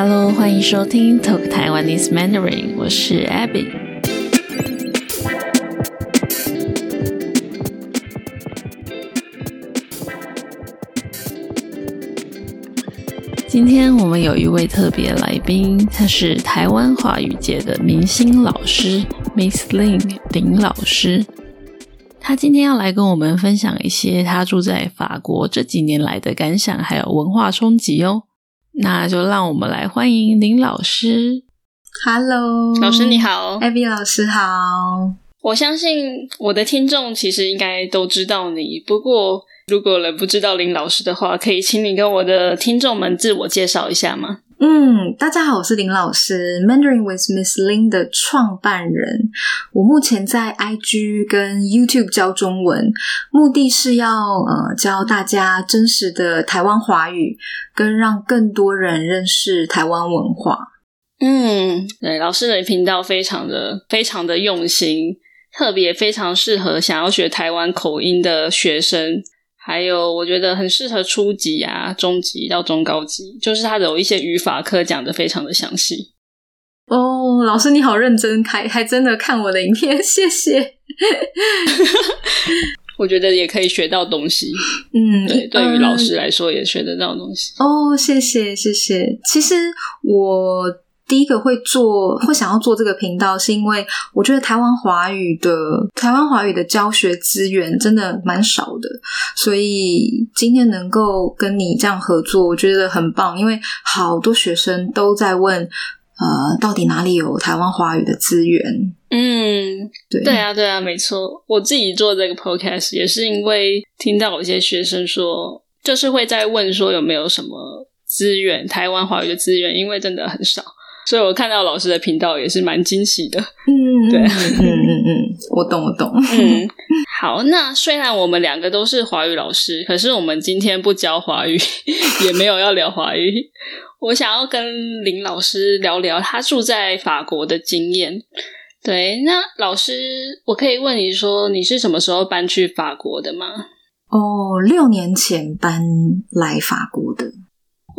Hello，欢迎收听 Talk Taiwanese Mandarin，我是 Abby。今天我们有一位特别来宾，他是台湾华语界的明星老师 Miss Lin 林老师。他今天要来跟我们分享一些他住在法国这几年来的感想，还有文化冲击哦。那就让我们来欢迎林老师。Hello，老师你好，Abby 老师好。我相信我的听众其实应该都知道你，不过如果人不知道林老师的话，可以请你跟我的听众们自我介绍一下吗？嗯，大家好，我是林老师，Mandarin with Miss Lin 的创办人。我目前在 IG 跟 YouTube 教中文，目的是要呃教大家真实的台湾华语，跟让更多人认识台湾文化。嗯，对，老师的频道非常的非常的用心，特别非常适合想要学台湾口音的学生。还有，我觉得很适合初级啊、中级到中高级，就是它有一些语法课讲的非常的详细。哦，老师你好认真，还还真的看我的影片，谢谢。我觉得也可以学到东西，嗯，对，对于老师来说也学得到东西。哦，谢谢谢谢。其实我。第一个会做，会想要做这个频道，是因为我觉得台湾华语的台湾华语的教学资源真的蛮少的，所以今天能够跟你这样合作，我觉得很棒。因为好多学生都在问，呃，到底哪里有台湾华语的资源？嗯，对，对啊，对啊，没错。我自己做这个 podcast 也是因为听到有些学生说，就是会在问说有没有什么资源，台湾华语的资源，因为真的很少。所以我看到老师的频道也是蛮惊喜的，嗯，对，嗯嗯嗯，我懂我懂，嗯，好，那虽然我们两个都是华语老师，可是我们今天不教华语，也没有要聊华语。我想要跟林老师聊聊他住在法国的经验。对，那老师，我可以问你说，你是什么时候搬去法国的吗？哦，六年前搬来法国的。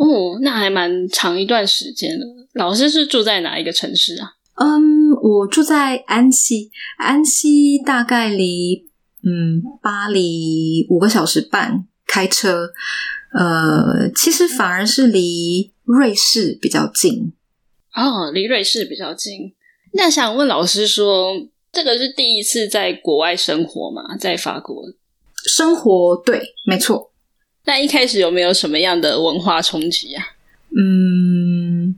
哦，那还蛮长一段时间了。老师是住在哪一个城市啊？嗯，我住在安溪，安溪大概离嗯巴黎五个小时半开车。呃，其实反而是离瑞士比较近。哦，离瑞士比较近。那想问老师说，这个是第一次在国外生活吗？在法国生活？对，没错。那一开始有没有什么样的文化冲击啊？嗯，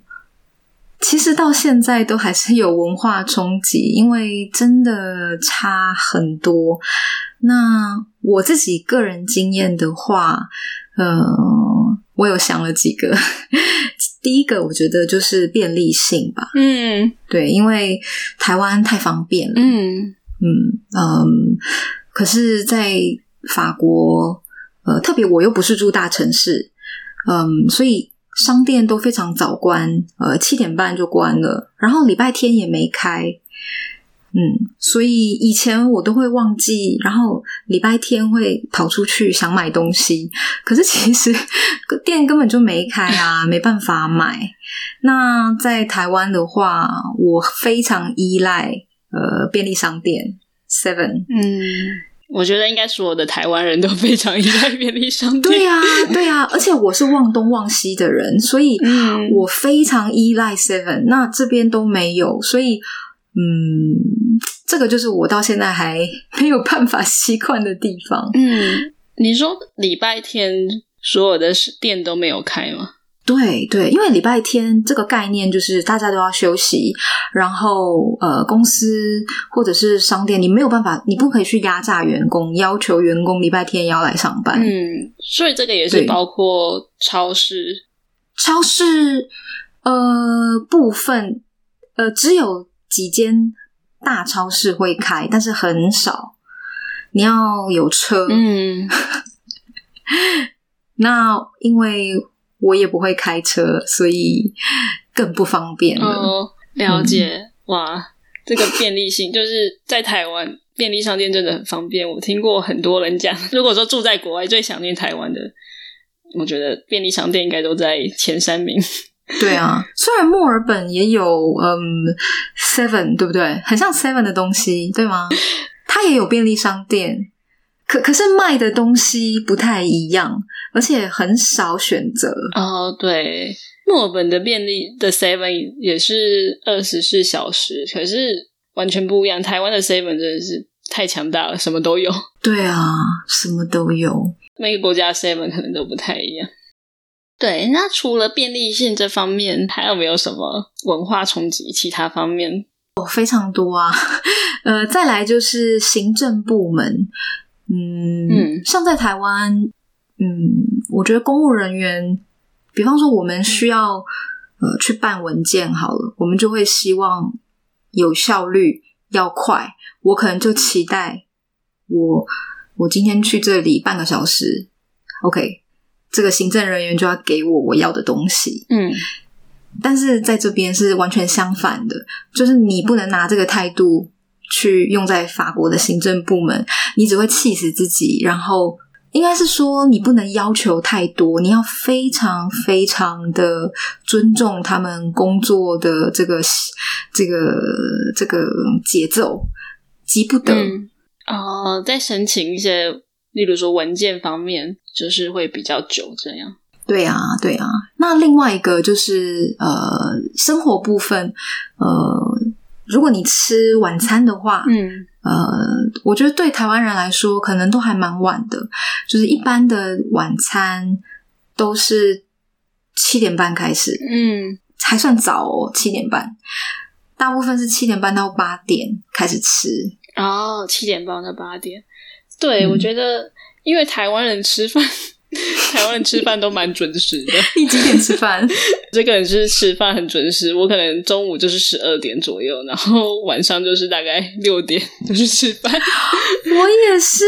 其实到现在都还是有文化冲击，因为真的差很多。那我自己个人经验的话，呃，我有想了几个。第一个，我觉得就是便利性吧。嗯，对，因为台湾太方便了。嗯嗯嗯，可是，在法国。呃，特别我又不是住大城市，嗯，所以商店都非常早关，呃，七点半就关了，然后礼拜天也没开，嗯，所以以前我都会忘记，然后礼拜天会跑出去想买东西，可是其实店根本就没开啊，没办法买。那在台湾的话，我非常依赖呃便利商店 Seven，嗯。我觉得应该所有的台湾人都非常依赖便利商店。对呀，对呀，而且我是忘东忘西的人，所以我非常依赖 Seven。那这边都没有，所以嗯，这个就是我到现在还没有办法习惯的地方。嗯，你说礼拜天所有的店都没有开吗？对对，因为礼拜天这个概念就是大家都要休息，然后呃，公司或者是商店，你没有办法，你不可以去压榨员工，要求员工礼拜天要来上班。嗯，所以这个也是包括超市，超市呃部分呃只有几间大超市会开，但是很少，你要有车。嗯，那因为。我也不会开车，所以更不方便了。哦，了解、嗯、哇，这个便利性就是在台湾便利商店真的很方便。我听过很多人讲，如果说住在国外最想念台湾的，我觉得便利商店应该都在前三名。对啊，虽然墨尔本也有嗯 Seven，对不对？很像 Seven 的东西，对吗？它也有便利商店，可可是卖的东西不太一样，而且很少选择。哦，对，墨尔本的便利的 Seven 也是二十四小时，可是完全不一样。台湾的 Seven 真的是太强大了，什么都有。对啊，什么都有。每个国家 Seven 可能都不太一样。对，那除了便利性这方面，还有没有什么文化冲击？其他方面？哦，非常多啊，呃，再来就是行政部门，嗯嗯，像在台湾，嗯，我觉得公务人员，比方说我们需要呃去办文件，好了，我们就会希望有效率，要快，我可能就期待我我今天去这里半个小时，OK，这个行政人员就要给我我要的东西，嗯。但是在这边是完全相反的，就是你不能拿这个态度去用在法国的行政部门，你只会气死自己。然后应该是说，你不能要求太多，你要非常非常的尊重他们工作的这个这个这个节奏，急不得。哦，在申请一些，例如说文件方面，就是会比较久这样。对啊，对啊。那另外一个就是呃，生活部分，呃，如果你吃晚餐的话，嗯，呃，我觉得对台湾人来说，可能都还蛮晚的。就是一般的晚餐都是七点半开始，嗯，还算早哦，七点半。大部分是七点半到八点开始吃。哦，七点半到八点。对，我觉得因为台湾人吃饭。台湾人吃饭都蛮准时的。你几点吃饭？这个人是吃饭很准时。我可能中午就是十二点左右，然后晚上就是大概六点就去吃饭。我也是，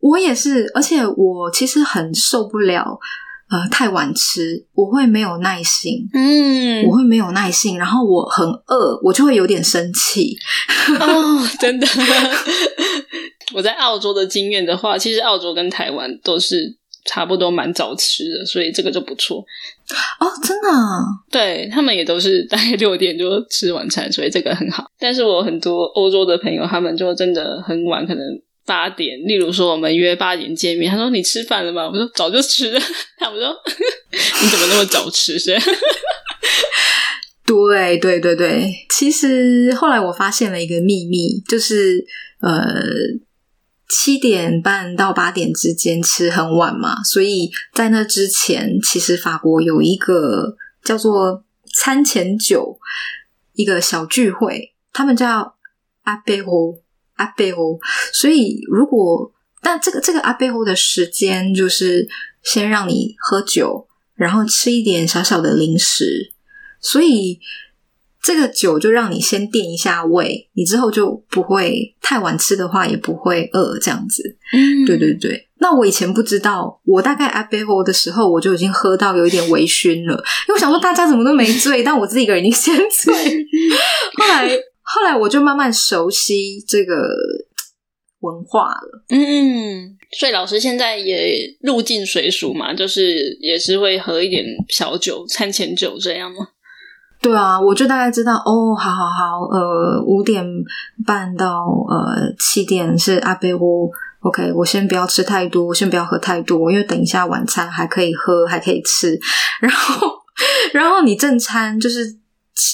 我也是，而且我其实很受不了呃太晚吃，我会没有耐心。嗯，我会没有耐心，然后我很饿，我就会有点生气。哦，真的。我在澳洲的经验的话，其实澳洲跟台湾都是。差不多蛮早吃的，所以这个就不错哦，真的。对他们也都是大概六点就吃晚餐，所以这个很好。但是我很多欧洲的朋友，他们就真的很晚，可能八点。例如说，我们约八点见面，他说：“你吃饭了吗？”我说：“早就吃了。” 他们说：“你怎么那么早吃？” 是？对对对对，其实后来我发现了一个秘密，就是呃。七点半到八点之间吃很晚嘛，所以在那之前，其实法国有一个叫做餐前酒，一个小聚会，他们叫阿贝欧阿贝欧。所以如果但这个这个阿贝欧的时间，就是先让你喝酒，然后吃一点小小的零食，所以。这个酒就让你先垫一下胃，你之后就不会太晚吃的话也不会饿这样子。嗯，对对对。那我以前不知道，我大概阿贝欧的时候我就已经喝到有一点微醺了，因为我想说大家怎么都没醉，但我自己一个人已经先醉。后来后来我就慢慢熟悉这个文化了。嗯，所以老师现在也入境水熟嘛，就是也是会喝一点小酒、餐前酒这样吗？对啊，我就大概知道哦，好好好，呃，五点半到呃七点是阿贝屋，OK，我先不要吃太多，我先不要喝太多，因为等一下晚餐还可以喝，还可以吃，然后，然后你正餐就是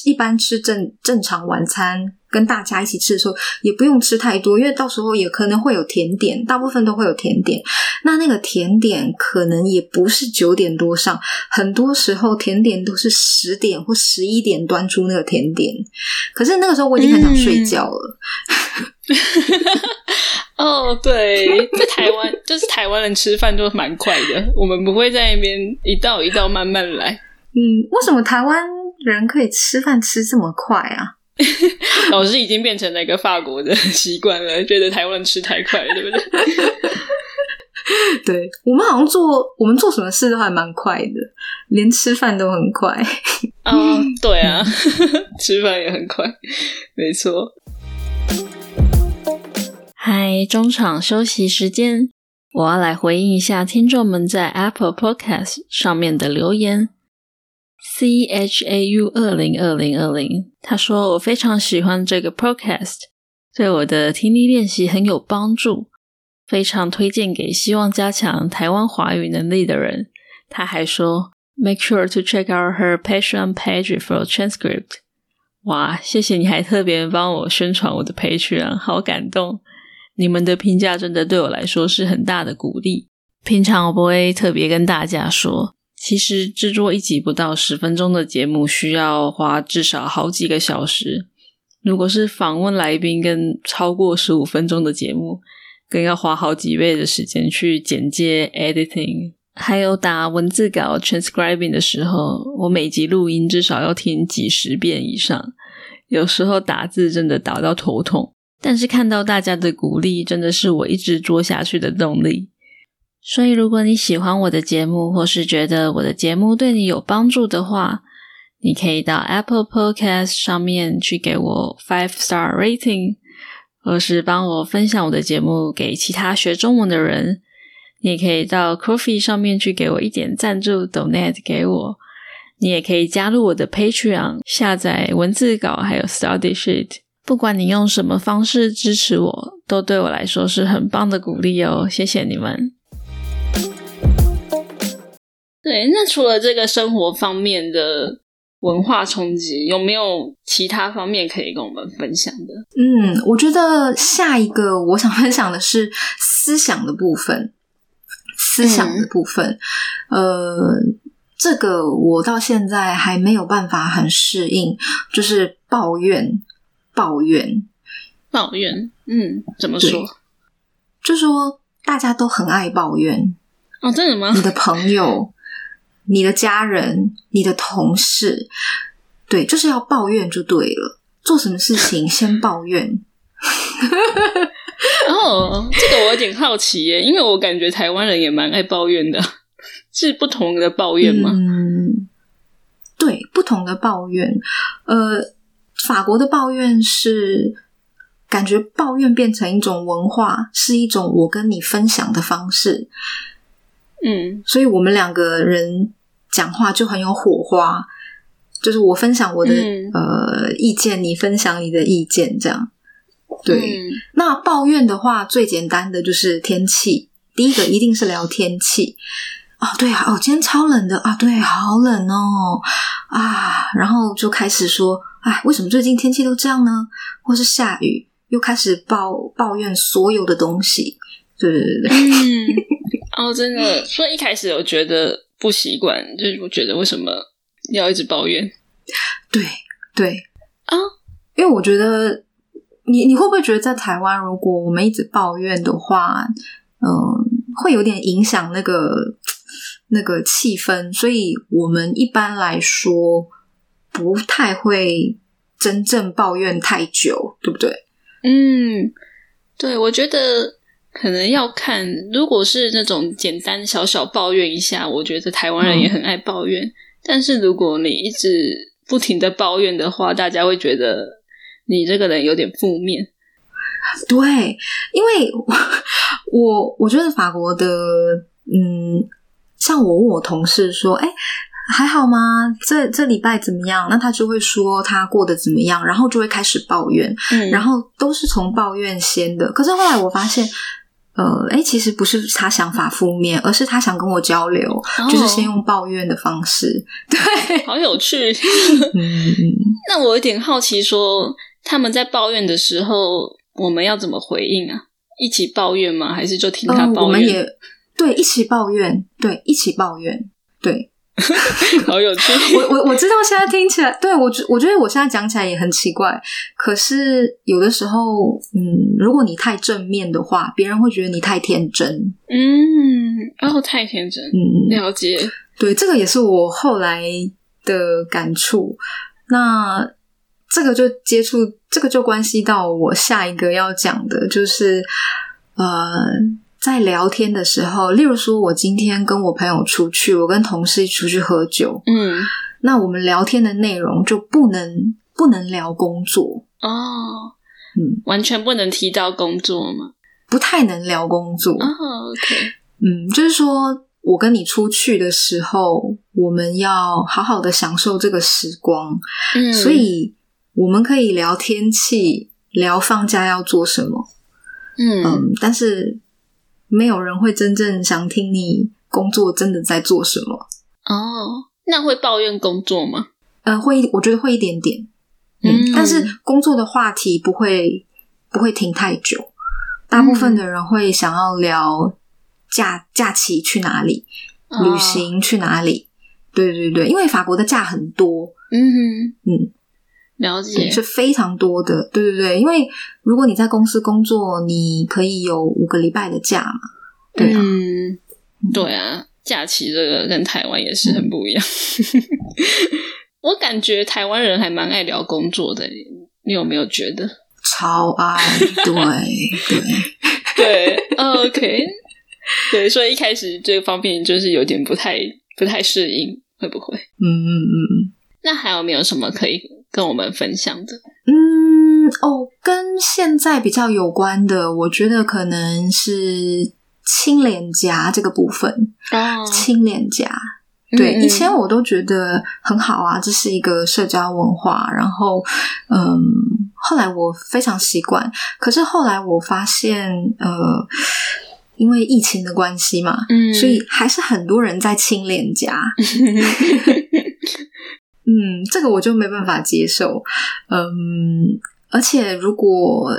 一般吃正正常晚餐。跟大家一起吃的时候，也不用吃太多，因为到时候也可能会有甜点，大部分都会有甜点。那那个甜点可能也不是九点多上，很多时候甜点都是十点或十一点端出那个甜点。可是那个时候我已经很想睡觉了。哦，对，在台湾就是台湾人吃饭都蛮快的，我们不会在那边一道一道慢慢来。嗯，为什么台湾人可以吃饭吃这么快啊？老师已经变成了一个法国的习惯了，觉得台湾吃太快，对不对？对我们好像做我们做什么事都还蛮快的，连吃饭都很快。啊，对啊，吃饭也很快，没错。嗨，中场休息时间，我要来回应一下听众们在 Apple Podcast 上面的留言。C H A U 二零二零二零，他说我非常喜欢这个 podcast，对我的听力练习很有帮助，非常推荐给希望加强台湾华语能力的人。他还说，Make sure to check out her Patreon page for transcript。哇，谢谢你还特别帮我宣传我的 Patreon，好感动！你们的评价真的对我来说是很大的鼓励。平常我不会特别跟大家说。其实制作一集不到十分钟的节目，需要花至少好几个小时。如果是访问来宾跟超过十五分钟的节目，更要花好几倍的时间去剪接、editing，还有打文字稿 （transcribing） 的时候，我每集录音至少要听几十遍以上。有时候打字真的打到头痛，但是看到大家的鼓励，真的是我一直做下去的动力。所以，如果你喜欢我的节目，或是觉得我的节目对你有帮助的话，你可以到 Apple Podcast 上面去给我 five star rating，或是帮我分享我的节目给其他学中文的人。你也可以到 Coffee 上面去给我一点赞助，donate 给我。你也可以加入我的 Patreon，下载文字稿还有 study sheet。不管你用什么方式支持我，都对我来说是很棒的鼓励哦。谢谢你们。对，那除了这个生活方面的文化冲击，有没有其他方面可以跟我们分享的？嗯，我觉得下一个我想分享的是思想的部分。思想的部分，呃，这个我到现在还没有办法很适应，就是抱怨，抱怨，抱怨。嗯，怎么说？就说大家都很爱抱怨哦，真的吗？你的朋友。你的家人、你的同事，对，就是要抱怨就对了。做什么事情 先抱怨。哦，这个我有点好奇耶，因为我感觉台湾人也蛮爱抱怨的，是不同的抱怨吗？嗯，对，不同的抱怨。呃，法国的抱怨是感觉抱怨变成一种文化，是一种我跟你分享的方式。嗯，所以我们两个人讲话就很有火花，就是我分享我的呃意见，你分享你的意见，这样。对，那抱怨的话，最简单的就是天气。第一个一定是聊天气哦，对啊，哦，今天超冷的啊，对，好冷哦啊，然后就开始说，哎，为什么最近天气都这样呢？或是下雨，又开始抱抱怨所有的东西。对对对对，嗯。哦，真的，所以一开始我觉得不习惯，就是我觉得为什么要一直抱怨？对对啊，因为我觉得你你会不会觉得在台湾，如果我们一直抱怨的话，嗯，会有点影响那个那个气氛，所以我们一般来说不太会真正抱怨太久，对不对？嗯，对，我觉得。可能要看，如果是那种简单小小抱怨一下，我觉得台湾人也很爱抱怨。但是如果你一直不停的抱怨的话，大家会觉得你这个人有点负面。对，因为我我觉得法国的，嗯，像我问我同事说，哎。还好吗？这这礼拜怎么样？那他就会说他过得怎么样，然后就会开始抱怨，然后都是从抱怨先的。可是后来我发现，呃，哎，其实不是他想法负面，而是他想跟我交流，就是先用抱怨的方式。对，好有趣。嗯，那我有点好奇，说他们在抱怨的时候，我们要怎么回应啊？一起抱怨吗？还是就听他抱怨？我们也对，一起抱怨，对，一起抱怨，对。好有趣！我我我知道，现在听起来，对我觉我觉得我现在讲起来也很奇怪。可是有的时候，嗯，如果你太正面的话，别人会觉得你太天真。嗯，哦，太天真。嗯，了解。对，这个也是我后来的感触。那这个就接触，这个就关系到我下一个要讲的，就是呃。在聊天的时候，例如说，我今天跟我朋友出去，我跟同事出去喝酒，嗯，那我们聊天的内容就不能不能聊工作。哦，嗯，完全不能提到工作吗？不太能聊工作。哦，OK，嗯，就是说我跟你出去的时候，我们要好好的享受这个时光，嗯，所以我们可以聊天气，聊放假要做什么，嗯。嗯，但是没有人会真正想听你工作真的在做什么。哦，那会抱怨工作吗？呃，会，我觉得会一点点，嗯，嗯但是工作的话题不会不会停太久。大部分的人会想要聊假假期去哪里，哦旅行去哪里。对对对，因为法国的假很多，嗯哼，嗯，了解，是非常多的。对对对，因为如果你在公司工作，你可以有五个礼拜的假嘛。对啊，嗯，对啊，假期这个跟台湾也是很不一样。我感觉台湾人还蛮爱聊工作的，你有没有觉得？超爱，对对。对，OK，对，所以一开始这个方面就是有点不太不太适应，会不会？嗯嗯嗯那还有没有什么可以跟我们分享的？嗯，哦，跟现在比较有关的，我觉得可能是亲脸颊这个部分。哦亲脸颊，对，嗯以前我都觉得很好啊，这是一个社交文化。然后，嗯，后来我非常习惯，可是后来我发现，呃，因为疫情的关系嘛，嗯所以还是很多人在亲脸颊。嗯，这个我就没办法接受。嗯，而且如果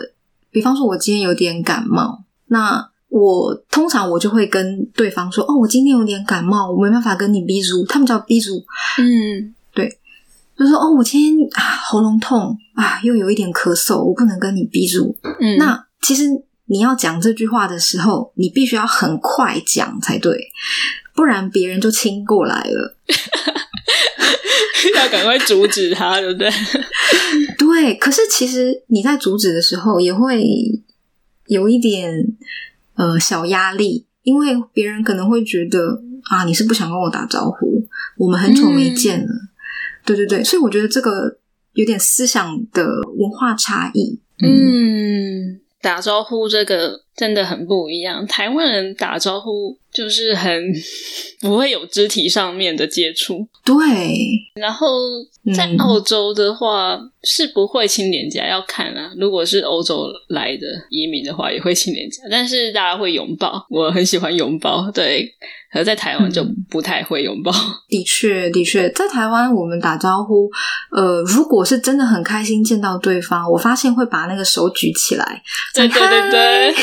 比方说我今天有点感冒，那我通常我就会跟对方说：“哦，我今天有点感冒，我没办法跟你逼住。”他们叫逼住，嗯对就说：“哦，我今天啊喉咙痛啊，又有一点咳嗽，我不能跟你逼住。嗯，那其实你要讲这句话的时候，你必须要很快讲才对，不然别人就亲过来了。要赶快阻止他，对不对？对，可是其实你在阻止的时候，也会有一点呃小压力，因为别人可能会觉得啊，你是不想跟我打招呼，我们很久没见了。对对对，所以我觉得这个有点思想的文化差异。嗯，打招呼这个真的很不一样。台湾人打招呼就是很不会有肢体上面的接触，对，然后在嗯澳洲的话、是不会亲脸颊，要看啊。如果是欧洲来的移民的话，也会亲脸颊，但是大家会拥抱，我很喜欢拥抱。对，而在台湾就嗯不太会拥抱。的确，的确，在台湾我们打招呼，呃，如果是真的很开心见到对方，我发现会把那个手举起来，对对对对，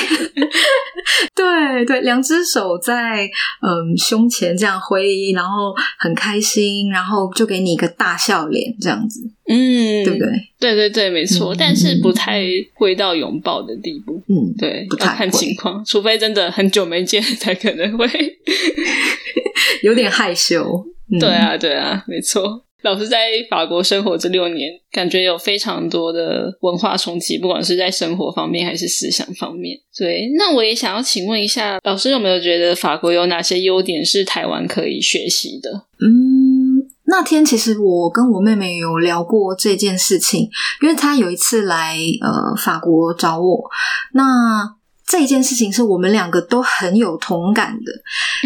对 对，两只手在嗯胸前这样挥，然后很开心，然后就给你一个大笑脸，这样子，嗯，对不对？对对对，没错，嗯但是不太会到拥抱的地步。嗯，对，不太要看情况，除非真的很久没见，才可能会。有点害羞。嗯、对，啊，对啊，没错。老师在法国生活这六年，感觉有非常多的文化冲击，不管是在生活方面还是思想方面。对，那我也想要请问一下，老师有没有觉得法国有哪些优点是台湾可以学习的？嗯，那天其实我跟我妹妹有聊过这件事情，因为她有一次来呃法国找我，那这一件事情是我们两个都很有同感的，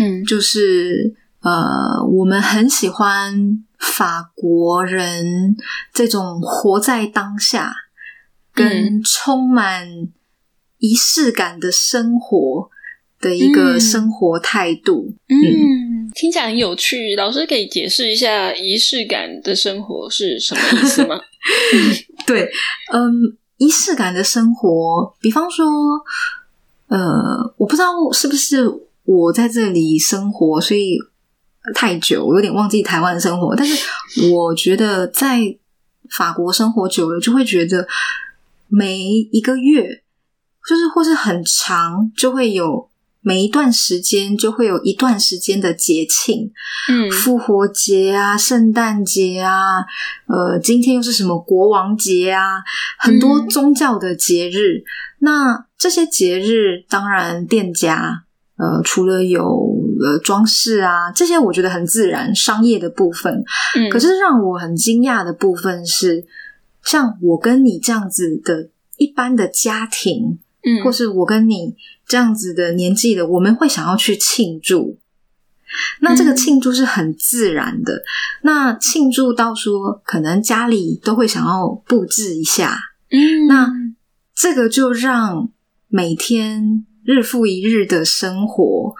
嗯就是呃，我们很喜欢法国人这种活在当下，跟充满仪式感的生活的一个嗯生活态度。嗯，听起来很有趣。老师可以解释一下仪式感的生活是什么意思吗？对，嗯，仪式感的生活，比方说，呃，我不知道是不是我在这里生活，所以太久，我有点忘记台湾的生活。但是我觉得在法国生活久了，就会觉得每一个月，就是或是很长，就会有每一段时间就会有一段时间的节庆，嗯复活节啊、圣诞节啊，呃，今天又是什么国王节啊，很多嗯宗教的节日。那这些节日，当然店家呃，除了有呃装饰啊这些，我觉得很自然，商业的部分。嗯，可是让我很惊讶的部分是，像我跟你这样子的一般的家庭，嗯或是我跟你这样子的年纪的，我们会想要去庆祝。那这个庆祝是很自然的。那庆祝到说，可能家里都会想要布置一下。嗯，那这个就让每天日复一日的生活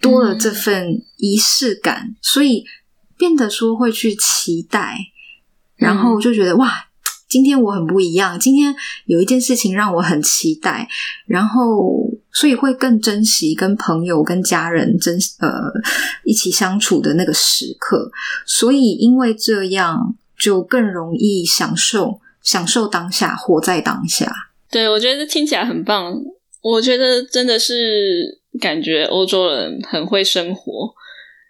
多了这份仪式感，所以变得说会去期待，然后就觉得哇。今天我很不一样，今天有一件事情让我很期待，然后所以会更珍惜跟朋友、跟家人真呃一起相处的那个时刻，所以因为这样就更容易享受享受当下，活在当下。对，我觉得听起来很棒。我觉得真的是感觉欧洲人很会生活，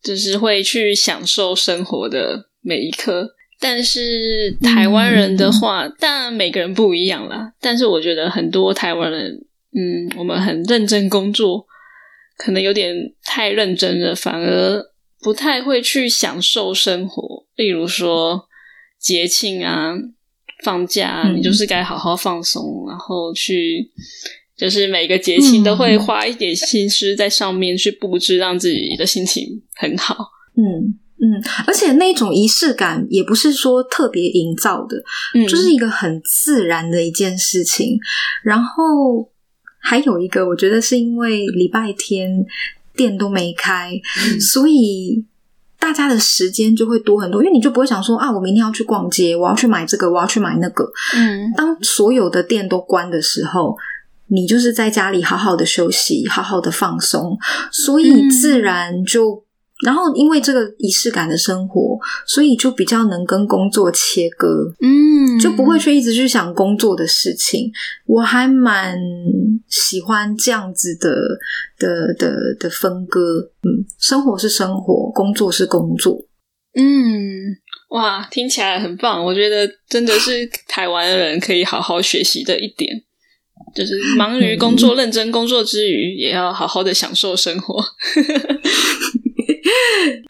就是会去享受生活的每一刻。但是台湾人的话，当然每个人不一样啦。但是我觉得很多台湾人，嗯，我们很认真工作，可能有点太认真了，反而不太会去享受生活。例如说节庆啊、放假，你就是该好好放松，然后去，就是每个节气都会花一点心思在上面去布置，让自己的心情很好。嗯。嗯，而且那种仪式感也不是说特别营造的，嗯，就是一个很自然的一件事情。然后还有一个，我觉得是因为礼拜天店都没开，所以大家的时间就会多很多。因为你就不会想说啊，我明天要去逛街，我要去买这个，我要去买那个。嗯，当所有的店都关的时候，你就是在家里好好的休息，好好的放松，所以自然就。然后，因为这个仪式感的生活，所以就比较能跟工作切割，嗯，就不会去一直去想工作的事情。我还蛮喜欢这样子的的的的分割，嗯，生活是生活，工作是工作，嗯，哇，听起来很棒。我觉得真的是台湾人可以好好学习的一点，就是忙于工作、认真工作之余，也要好好的享受生活。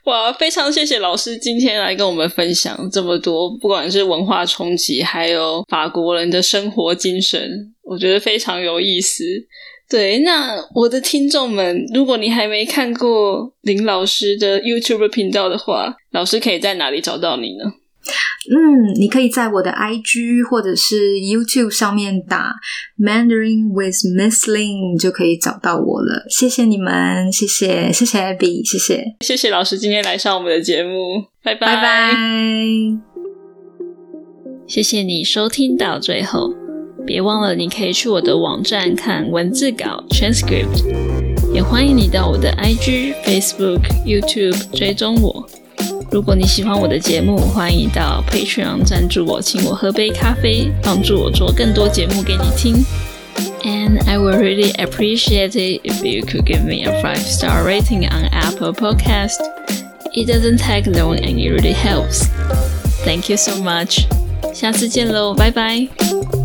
哇，非常谢谢老师今天来跟我们分享这么多，不管是文化冲击，还有法国人的生活精神，我觉得非常有意思。对，那我的听众们，如果你还没看过林老师的 YouTube 频道的话，老师可以在哪里找到你呢？嗯，你可以在我的 IG 或者是 YouTube 上面打 Mandarin with Miss Lin 就可以找到我了。谢谢你们，谢谢谢谢 Abby，谢谢谢谢老师今天来上我们的节目，拜拜拜拜。谢谢你收听到最后，别忘了你可以去我的网站看文字稿 transcript，也欢迎你到我的 IG、Facebook、YouTube 追踪我。如果你喜欢我的节目，欢迎到 Patreon 赞助我，请我喝杯咖啡，帮助我做更多节目给你听。And I would really appreciate it if you could give me a five star rating on Apple Podcast. It doesn't take long and it really helps. Thank you so much. 下次见喽，拜拜。